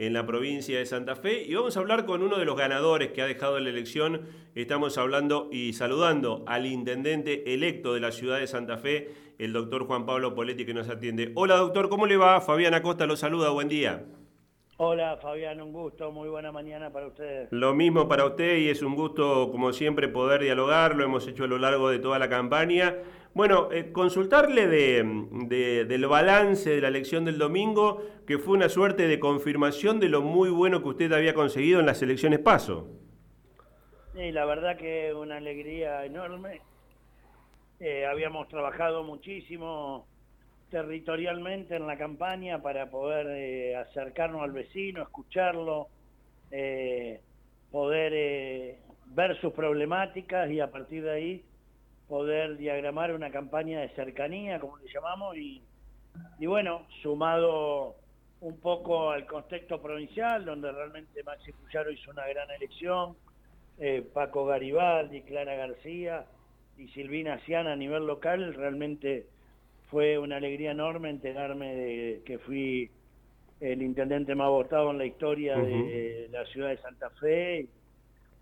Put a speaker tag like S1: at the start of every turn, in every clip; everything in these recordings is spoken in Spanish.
S1: en la provincia de Santa Fe y vamos a hablar con uno de los ganadores que ha dejado la elección. Estamos hablando y saludando al intendente electo de la ciudad de Santa Fe, el doctor Juan Pablo Poletti que nos atiende. Hola doctor, ¿cómo le va? Fabián Acosta lo saluda, buen día.
S2: Hola Fabián, un gusto, muy buena mañana para ustedes.
S1: Lo mismo para usted y es un gusto, como siempre, poder dialogar, lo hemos hecho a lo largo de toda la campaña. Bueno, eh, consultarle de, del balance de la elección del domingo, que fue una suerte de confirmación de lo muy bueno que usted había conseguido en las elecciones PASO.
S2: Sí, la verdad que una alegría enorme. Eh, habíamos trabajado muchísimo territorialmente en la campaña para poder eh, acercarnos al vecino, escucharlo, eh, poder eh, ver sus problemáticas y a partir de ahí poder diagramar una campaña de cercanía, como le llamamos, y, bueno, sumado un poco al contexto provincial, donde realmente Maxi Puyaro hizo una gran elección, Paco Garibaldi, Clara García y Silvina Ciana a nivel local, realmente fue una alegría enorme enterarme de que fui el intendente más votado en la historia de la ciudad de Santa Fe.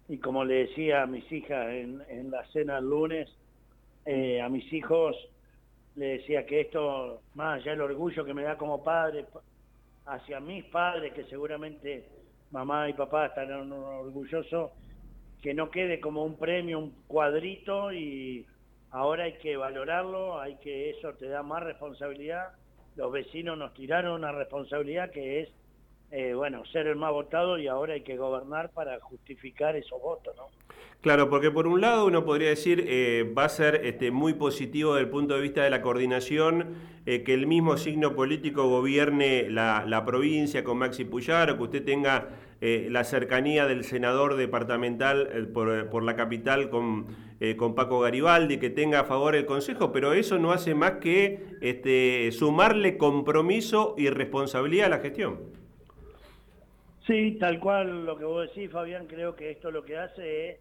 S2: Y, como le decía a mis hijas en, la cena el lunes, eh, a mis hijos le decía que esto, más allá del orgullo que me da como padre hacia mis padres, que seguramente mamá y papá estarán orgullosos, que no quede como un premio, un cuadrito y ahora hay que valorarlo, hay que eso te da más responsabilidad. Los vecinos nos tiraron una responsabilidad que es, eh, bueno, ser el más votado y ahora hay que gobernar para justificar esos votos, ¿no?
S1: Claro, porque por un lado uno podría decir eh, va a ser este, muy positivo desde el punto de vista de la coordinación eh, que el mismo signo político gobierne la, la provincia con Maxi Puyaro, que usted tenga eh, la cercanía del senador departamental eh, por, la capital con, eh, con, Paco Garibaldi, que tenga a favor el Consejo, pero eso no hace más que este, sumarle compromiso y responsabilidad a la gestión.
S2: Sí, tal cual lo que vos decís, Fabián, creo que esto lo que hace es,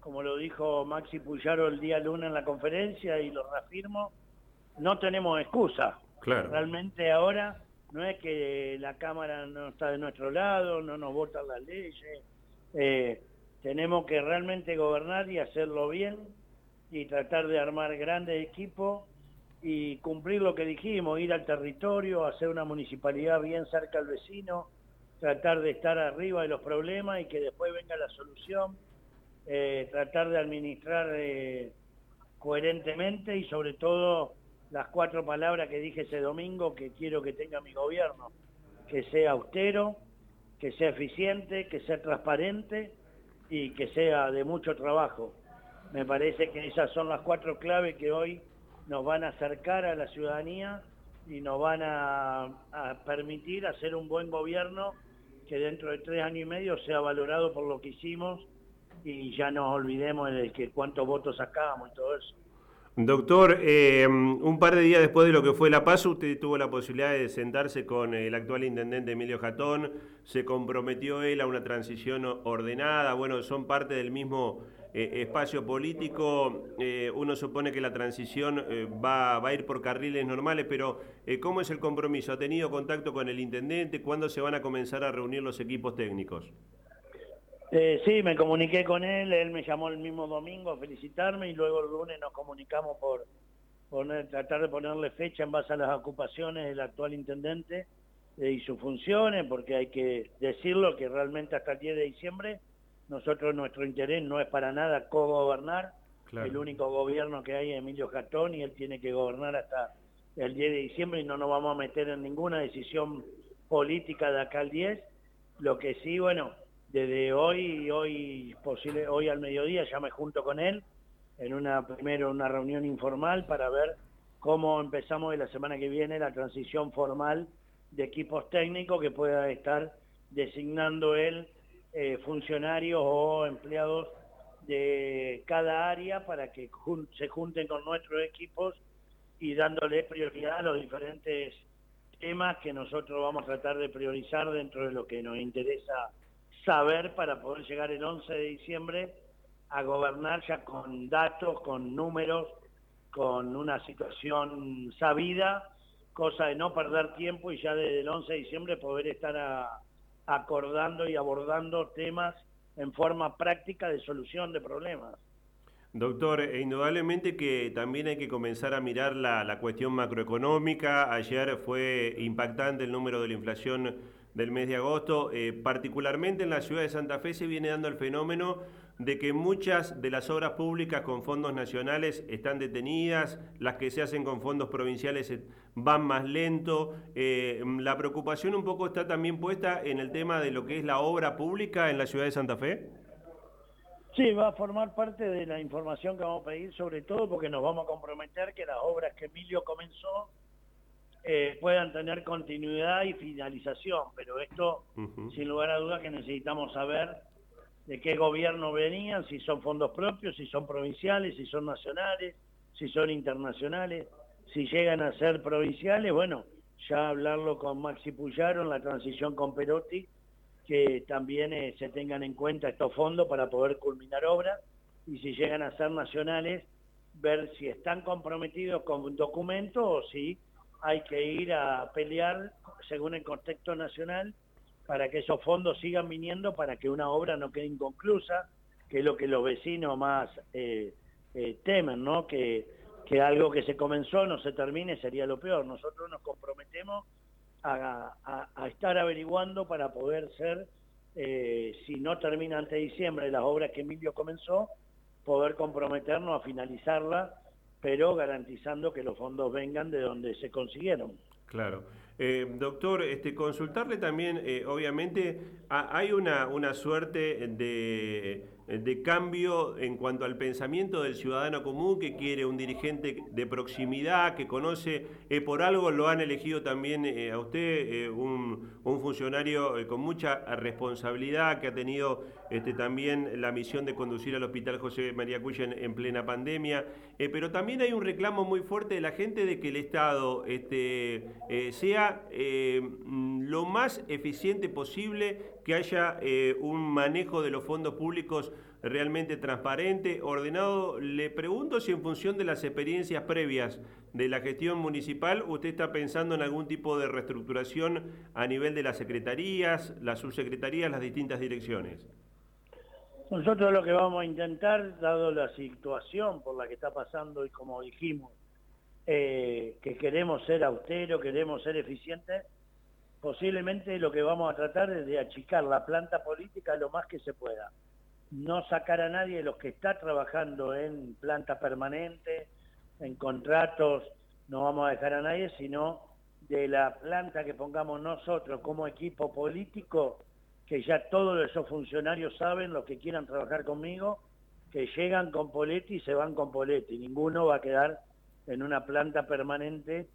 S2: como lo dijo Maxi Puyaro el día lunes en la conferencia, y lo reafirmo, no tenemos excusa. Claro. Realmente ahora no es que la Cámara no está de nuestro lado, no nos votan las leyes, eh, tenemos que realmente gobernar y hacerlo bien y tratar de armar grandes equipos y cumplir lo que dijimos, ir al territorio, hacer una municipalidad bien cerca al vecino, tratar de estar arriba de los problemas y que después venga la solución, eh, tratar de administrar eh, coherentemente y sobre todo las cuatro palabras que dije ese domingo que quiero que tenga mi gobierno, que sea austero, que sea eficiente, que sea transparente y que sea de mucho trabajo. Me parece que esas son las cuatro claves que hoy nos van a acercar a la ciudadanía y nos van a, permitir hacer un buen gobierno que dentro de tres años y medio sea valorado por lo que hicimos y ya nos olvidemos de que cuántos votos sacábamos y todo eso.
S1: Doctor, eh, un par de días después de lo que fue La Paz, usted tuvo la posibilidad de sentarse con el actual intendente Emilio Jatón, se comprometió él a una transición ordenada, bueno, son parte del mismo eh, espacio político, eh, uno supone que la transición va, va, a ir por carriles normales, pero ¿cómo es el compromiso? ¿Ha tenido contacto con el intendente? ¿Cuándo se van a comenzar a reunir los equipos técnicos?
S2: Eh, sí, me comuniqué con él, él me llamó el mismo domingo a felicitarme y luego el lunes nos comunicamos por poner, tratar de ponerle fecha en base a las ocupaciones del actual intendente eh, y sus funciones, porque hay que decirlo que realmente hasta el 10 de diciembre nosotros nuestro interés no es para nada co-gobernar, el único gobierno que hay es Emilio Catón y él tiene que gobernar hasta el 10 de diciembre y no nos vamos a meter en ninguna decisión política de acá al 10, lo que sí, bueno, desde hoy, hoy posible, hoy al mediodía ya me junto con él en una primero una reunión informal para ver cómo empezamos de la semana que viene la transición formal de equipos técnicos que pueda estar designando él eh, funcionarios o empleados de cada área para que se junten con nuestros equipos y dándole prioridad a los diferentes temas que nosotros vamos a tratar de priorizar dentro de lo que nos interesa saber para poder llegar el 11 de diciembre a gobernar ya con datos, con números, con una situación sabida, cosa de no perder tiempo y ya desde el 11 de diciembre poder estar acordando y abordando temas en forma práctica de solución de problemas.
S1: Doctor, e indudablemente que también hay que comenzar a mirar la, cuestión macroeconómica. Ayer fue impactante el número de la inflación del mes de agosto. Eh, particularmente en la ciudad de Santa Fe se viene dando el fenómeno de que muchas de las obras públicas con fondos nacionales están detenidas, las que se hacen con fondos provinciales van más lento. Eh, la preocupación un poco está también puesta en el tema de lo que es la obra pública en la ciudad de Santa Fe.
S2: Sí, va a formar parte de la información que vamos a pedir, sobre todo porque nos vamos a comprometer que las obras que Emilio comenzó eh, puedan tener continuidad y finalización, pero esto, sin lugar a dudas, que necesitamos saber de qué gobierno venían, si son fondos propios, si son provinciales, si son nacionales, si son internacionales, si llegan a ser provinciales, bueno, ya hablarlo con Maxi Puyaro en la transición con Perotti, que también eh, se tengan en cuenta estos fondos para poder culminar obras y si llegan a ser nacionales, ver si están comprometidos con un documento o si hay que ir a pelear según el contexto nacional para que esos fondos sigan viniendo para que una obra no quede inconclusa, que es lo que los vecinos más eh, eh, temen, ¿no? Que, algo que se comenzó no se termine sería lo peor. Nosotros nos comprometemos a, estar averiguando para poder ser, eh, si no termina antes de diciembre las obras que Emilio comenzó, poder comprometernos a finalizarla, pero garantizando que los fondos vengan de donde se consiguieron.
S1: Claro. Eh, doctor, este, consultarle también, eh, obviamente, hay una, una suerte de, de, cambio en cuanto al pensamiento del ciudadano común que quiere un dirigente de proximidad, que conoce, eh, por algo lo han elegido también a usted, un, un, funcionario con mucha responsabilidad, que ha tenido este, también la misión de conducir al Hospital José María Cuya en, plena pandemia, pero también hay un reclamo muy fuerte de la gente de que el Estado este, sea eh, mm, lo más eficiente posible, que haya eh, un manejo de los fondos públicos realmente transparente, ordenado. Le pregunto si en función de las experiencias previas de la gestión municipal, usted está pensando en algún tipo de reestructuración a nivel de las secretarías, las subsecretarías, las distintas direcciones.
S2: Nosotros lo que vamos a intentar, dado la situación por la que está pasando y como dijimos, eh, que queremos ser austeros, queremos ser eficientes, posiblemente lo que vamos a tratar es de achicar la planta política lo más que se pueda. No sacar a nadie de los que está trabajando en planta permanente, en contratos, no vamos a dejar a nadie, sino de la planta que pongamos nosotros como equipo político, que ya todos esos funcionarios saben, los que quieran trabajar conmigo, que llegan con Poletti y se van con Poletti. Ninguno va a quedar en una planta permanente,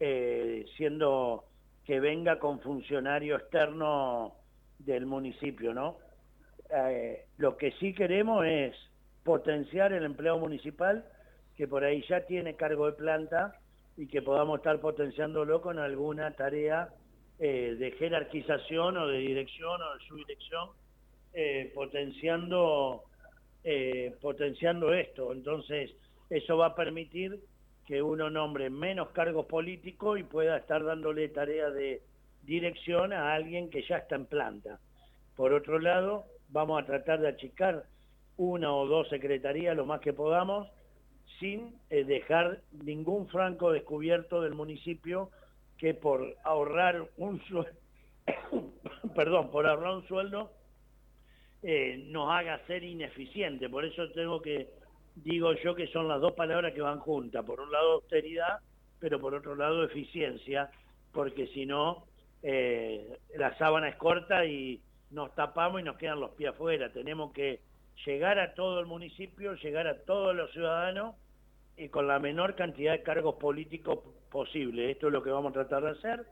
S2: eh, siendo que venga con funcionario externo del municipio, ¿no? Eh, lo que sí queremos es potenciar el empleo municipal, que por ahí ya tiene cargo de planta, y que podamos estar potenciándolo con alguna tarea eh, de jerarquización o de dirección o de subdirección, potenciando, potenciando esto. Entonces, eso va a permitir que uno nombre menos cargos políticos y pueda estar dándole tarea de dirección a alguien que ya está en planta. Por otro lado, vamos a tratar de achicar una o dos secretarías lo más que podamos, sin eh, dejar ningún franco descubierto del municipio que por ahorrar un sueldo, perdón, por ahorrar un sueldo eh, nos haga ser ineficiente. Por eso tengo que digo yo que son las dos palabras que van juntas. Por un lado austeridad, pero por otro lado eficiencia, porque si no, eh, la sábana es corta y nos tapamos y nos quedan los pies afuera. Tenemos que llegar a todo el municipio, llegar a todos los ciudadanos y con la menor cantidad de cargos políticos posible. Esto es lo que vamos a tratar de hacer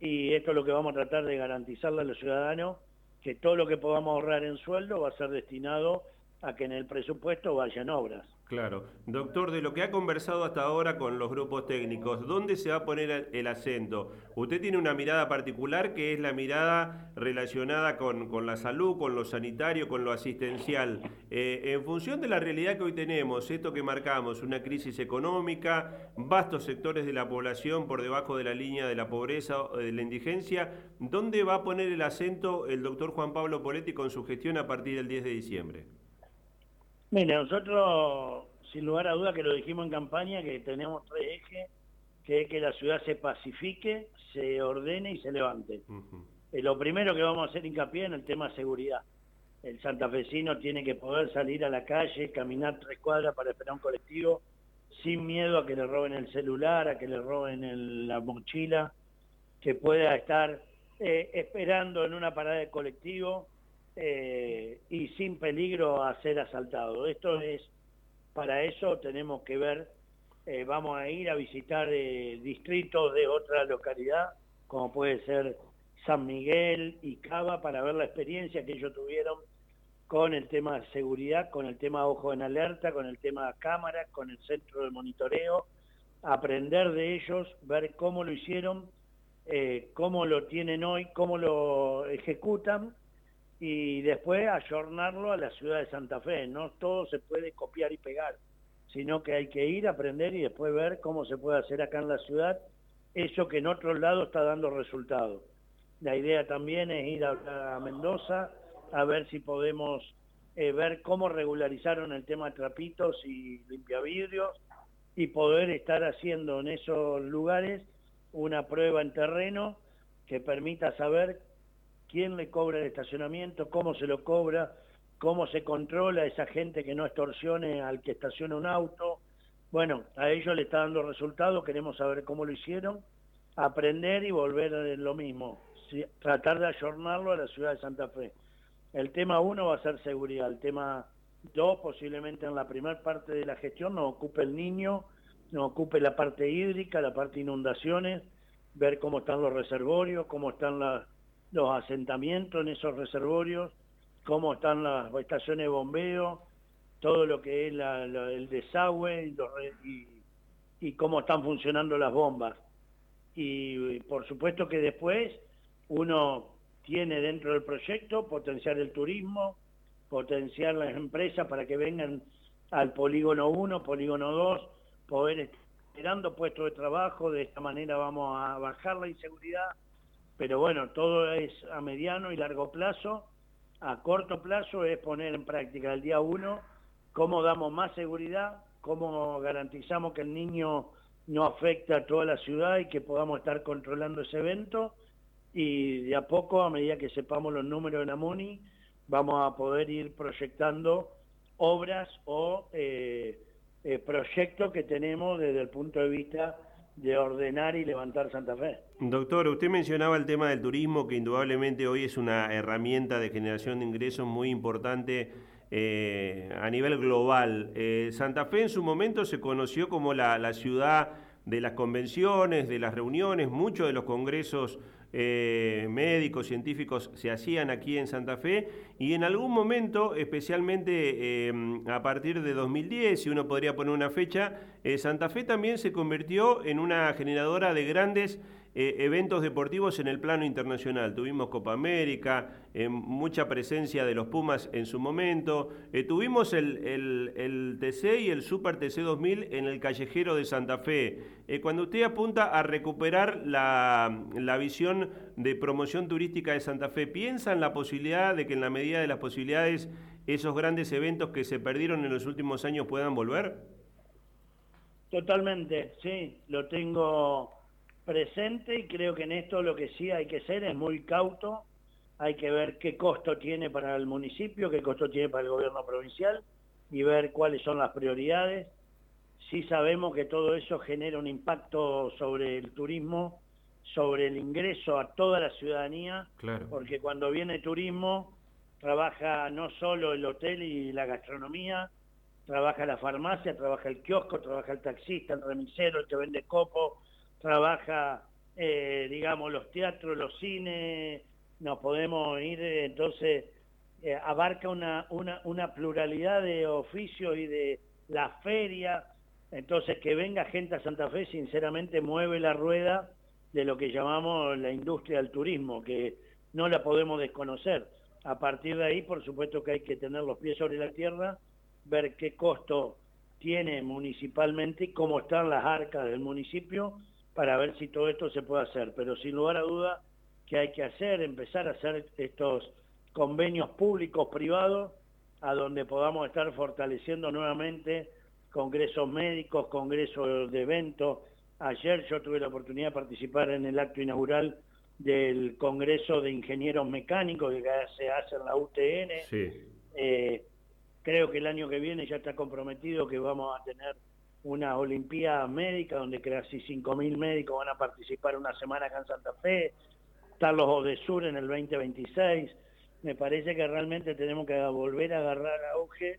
S2: y esto es lo que vamos a tratar de garantizarle a los ciudadanos que todo lo que podamos ahorrar en sueldo va a ser destinado a que en el presupuesto vayan obras.
S1: Claro. Doctor, de lo que ha conversado hasta ahora con los grupos técnicos, ¿dónde se va a poner el acento? Usted tiene una mirada particular que es la mirada relacionada con, la salud, con lo sanitario, con lo asistencial. Eh, en función de la realidad que hoy tenemos, esto que marcamos, una crisis económica, vastos sectores de la población por debajo de la línea de la pobreza o de la indigencia, ¿dónde va a poner el acento el doctor Juan Pablo Poletti con su gestión a partir del 10 de diciembre?
S2: Mire, nosotros, sin lugar a duda que lo dijimos en campaña, que tenemos tres ejes, que es que la ciudad se pacifique, se ordene y se levante. Eh, lo primero que vamos a hacer hincapié en el tema seguridad. El santafesino tiene que poder salir a la calle, caminar tres cuadras para esperar un colectivo, sin miedo a que le roben el celular, a que le roben la mochila, que pueda estar eh, esperando en una parada de colectivo eh, y sin peligro a ser asaltado. Esto es, para eso tenemos que ver, eh, vamos a ir a visitar eh, distritos de otra localidad, como puede ser San Miguel y Cava, para ver la experiencia que ellos tuvieron con el tema de seguridad, con el tema ojo en alerta, con el tema cámaras, con el centro de monitoreo, aprender de ellos, ver cómo lo hicieron, cómo lo tienen hoy, cómo lo ejecutan y después ayornarlo a la ciudad de Santa Fe. No todo se puede copiar y pegar, sino que hay que ir aprender y después ver cómo se puede hacer acá en la ciudad eso que en otros lados está dando resultados. La idea también es ir a, Mendoza a ver si podemos eh, ver cómo regularizaron el tema de trapitos y limpiavidrios y poder estar haciendo en esos lugares una prueba en terreno que permita saber quién le cobra el estacionamiento, cómo se lo cobra, cómo se controla esa gente que no extorsione al que estaciona un auto. Bueno, a ellos le está dando resultados, queremos saber cómo lo hicieron, aprender y volver a lo mismo, tratar de ayornarlo a la ciudad de Santa Fe. El tema uno va a ser seguridad, el tema dos posiblemente en la primera parte de la gestión nos ocupe el niño, nos ocupe la parte hídrica, la parte inundaciones, ver cómo están los reservorios, cómo están las los asentamientos en esos reservorios, cómo están las estaciones de bombeo, todo lo que es el desagüe y, cómo están funcionando las bombas. Y, por supuesto que después uno tiene dentro del proyecto potenciar el turismo, potenciar las empresas para que vengan al polígono 1, polígono 2, poder estar generando puestos de trabajo, de esta manera vamos a bajar la inseguridad, pero bueno, todo es a mediano y largo plazo. A corto plazo es poner en práctica el día uno cómo damos más seguridad, cómo garantizamos que el niño no afecte a toda la ciudad y que podamos estar controlando ese evento. Y de a poco, a medida que sepamos los números de Namuni, vamos a poder ir proyectando obras o eh, eh, proyectos que tenemos desde el punto de vista de ordenar y levantar Santa Fe.
S1: Doctor, usted mencionaba el tema del turismo, que indudablemente hoy es una herramienta de generación de ingresos muy importante eh, a nivel global. Eh, Santa Fe en su momento se conoció como la, la ciudad de las convenciones, de las reuniones, muchos de los congresos eh, médicos, científicos se hacían aquí en Santa Fe y en algún momento, especialmente eh, a partir de 2010, si uno podría poner una fecha, eh, Santa Fe también se convirtió en una generadora de grandes eh, eventos deportivos en el plano internacional. Tuvimos Copa América, eh, mucha presencia de los Pumas en su momento. Eh, tuvimos el, el, TC y el Super TC 2000 en el callejero de Santa Fe. cuando usted apunta a recuperar la, la visión de promoción turística de Santa Fe, ¿piensa en la posibilidad de que en la medida de las posibilidades esos grandes eventos que se perdieron en los últimos años puedan volver?
S2: Totalmente, sí, lo tengo presente y creo que en esto lo que sí hay que ser es muy cauto, hay que ver qué costo tiene para el municipio, qué costo tiene para el gobierno provincial y ver cuáles son las prioridades. Sí sabemos que todo eso genera un impacto sobre el turismo, sobre el ingreso a toda la ciudadanía, porque cuando viene turismo trabaja no solo el hotel y la gastronomía, trabaja la farmacia, trabaja el kiosco, trabaja el taxista, el remisero, el que vende copo, trabaja, eh, digamos, los teatros, los cines, nos podemos ir, entonces eh, abarca una, una, una pluralidad de oficios y de, la feria. Entonces, que venga gente a Santa Fe, sinceramente, mueve la rueda de lo que llamamos la industria del turismo, que no la podemos desconocer. A partir de ahí, por supuesto que hay que tener los pies sobre la tierra, ver qué costo tiene municipalmente cómo están las arcas del municipio para ver si todo esto se puede hacer. Pero sin lugar a duda que hay que hacer, empezar a hacer estos convenios públicos privados a donde podamos estar fortaleciendo nuevamente congresos médicos, congresos de eventos. Ayer yo tuve la oportunidad de participar en el acto inaugural del Congreso de Ingenieros Mecánicos que se hace en la UTN. Eh, creo que el año que viene ya está comprometido que vamos a tener una Olimpiada Médica donde casi 5.000 médicos van a participar una semana acá en Santa Fe. Están los ODESUR en el 2026 me parece que realmente tenemos que volver a agarrar auge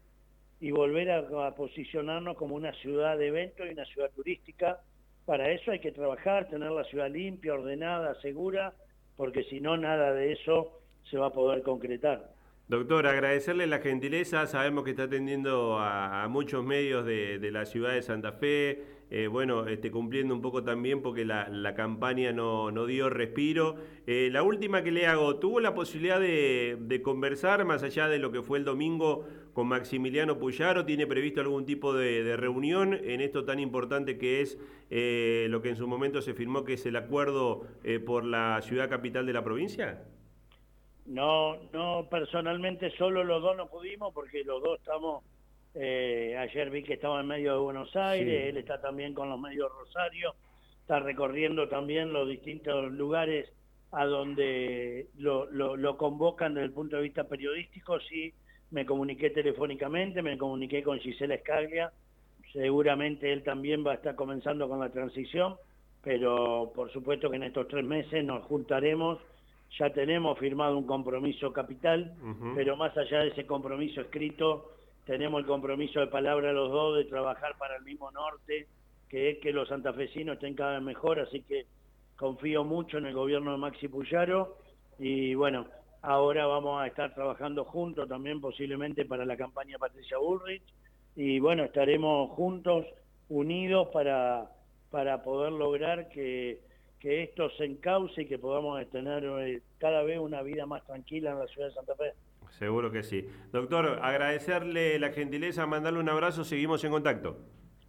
S2: y volver a, posicionarnos como una ciudad de eventos y una ciudad turística. Para eso hay que trabajar, tener la ciudad limpia, ordenada, segura, porque si no, nada de eso se va a poder concretar.
S1: Doctor, agradecerle la gentileza, sabemos que está atendiendo a, muchos medios de, la ciudad de Santa Fe, eh, bueno, este, cumpliendo un poco también porque la, campaña no, dio respiro. Eh, la última que le hago, ¿tuvo la posibilidad de, conversar más allá de lo que fue el domingo con Maximiliano Puyaro? ¿Tiene previsto algún tipo de, reunión en esto tan importante que es eh, lo que en su momento se firmó, que es el acuerdo por la ciudad capital de la provincia?
S2: No, no, personalmente solo los dos no pudimos porque los dos estamos, eh, ayer vi que estaba en medio de Buenos Aires, él está también con los medios Rosario, está recorriendo también los distintos lugares a donde lo, lo, convocan desde el punto de vista periodístico, sí, me comuniqué telefónicamente, me comuniqué con Gisela Escaglia, seguramente él también va a estar comenzando con la transición, pero por supuesto que en estos tres meses nos juntaremos ya tenemos firmado un compromiso capital, pero más allá de ese compromiso escrito, tenemos el compromiso de palabra los dos de trabajar para el mismo norte, que es que los santafesinos estén cada vez mejor, así que confío mucho en el gobierno de Maxi Puyaro y bueno, ahora vamos a estar trabajando juntos también posiblemente para la campaña Patricia Bullrich y bueno, estaremos juntos, unidos para, para poder lograr que que esto se encauce y que podamos tener eh, cada vez una vida más tranquila en la ciudad de Santa Fe.
S1: Seguro que sí. Doctor, agradecerle la gentileza, mandarle un abrazo, seguimos en contacto.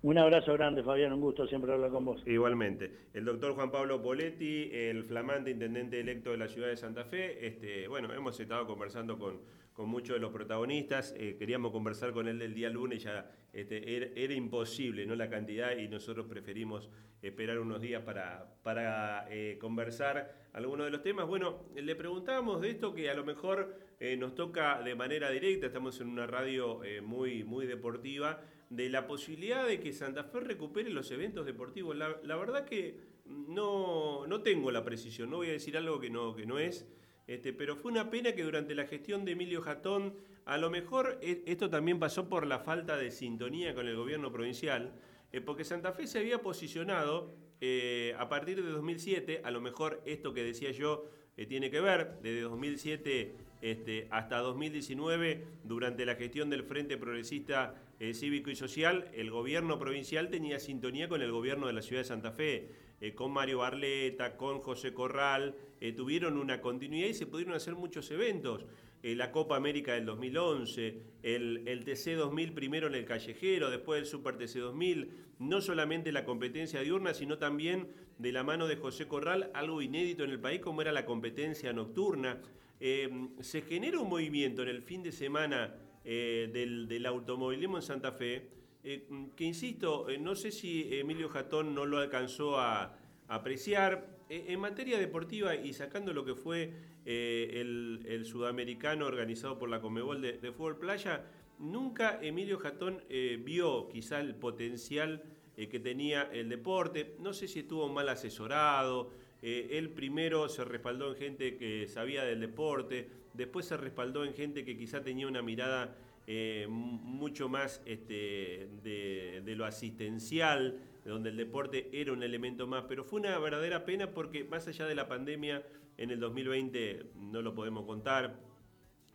S2: Un abrazo grande, Fabián, un gusto siempre hablar con vos.
S1: Igualmente. El doctor Juan Pablo Poletti, el flamante intendente electo de la ciudad de Santa Fe. Este, bueno, hemos estado conversando con, con muchos de los protagonistas. Eh, queríamos conversar con él el día lunes, ya este, era, imposible ¿no? la cantidad y nosotros preferimos esperar unos días para, para eh, conversar algunos de los temas. Bueno, le preguntábamos de esto que a lo mejor eh, nos toca de manera directa, estamos en una radio muy, muy deportiva de la posibilidad de que Santa Fe recupere los eventos deportivos. La, verdad que no, no, tengo la precisión, no voy a decir algo que no, que no es, este, pero fue una pena que durante la gestión de Emilio Jatón, a lo mejor e, esto también pasó por la falta de sintonía con el gobierno provincial, eh, porque Santa Fe se había posicionado eh, a partir de 2007, a lo mejor esto que decía yo eh, tiene que ver, desde 2007 este, hasta 2019, durante la gestión del Frente Progresista Cívico y Social, el gobierno provincial tenía sintonía con el gobierno de la ciudad de Santa Fe, eh, con Mario Barleta, con José Corral, tuvieron una continuidad y se pudieron hacer muchos eventos. la Copa América del 2011, el, TC 2000 primero en el callejero, después el Super TC 2000, no solamente la competencia diurna, sino también de la mano de José Corral, algo inédito en el país como era la competencia nocturna. Eh, se genera un movimiento en el fin de semana eh, del, automovilismo en Santa Fe, eh, que insisto, no sé si Emilio Jatón no lo alcanzó a, apreciar. en materia deportiva y sacando lo que fue el, sudamericano organizado por la Comebol de, Fútbol Playa, nunca Emilio Jatón vio quizá el potencial eh, que tenía el deporte. No sé si estuvo mal asesorado. Eh, él primero se respaldó en gente que sabía del deporte, después se respaldó en gente que quizá tenía una mirada eh, mucho más este, de, lo asistencial, donde el deporte era un elemento más. Pero fue una verdadera pena porque más allá de la pandemia, en el 2020 no lo podemos contar,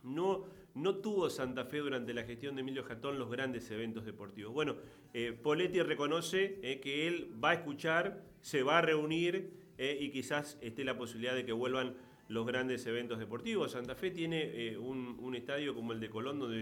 S1: no, no tuvo Santa Fe durante la gestión de Emilio Jatón los grandes eventos deportivos. Bueno, eh, Poletti reconoce eh, que él va a escuchar, se va a reunir eh, y quizás esté la posibilidad de que vuelvan los grandes eventos deportivos. Santa Fe tiene un, estadio como el de Colón donde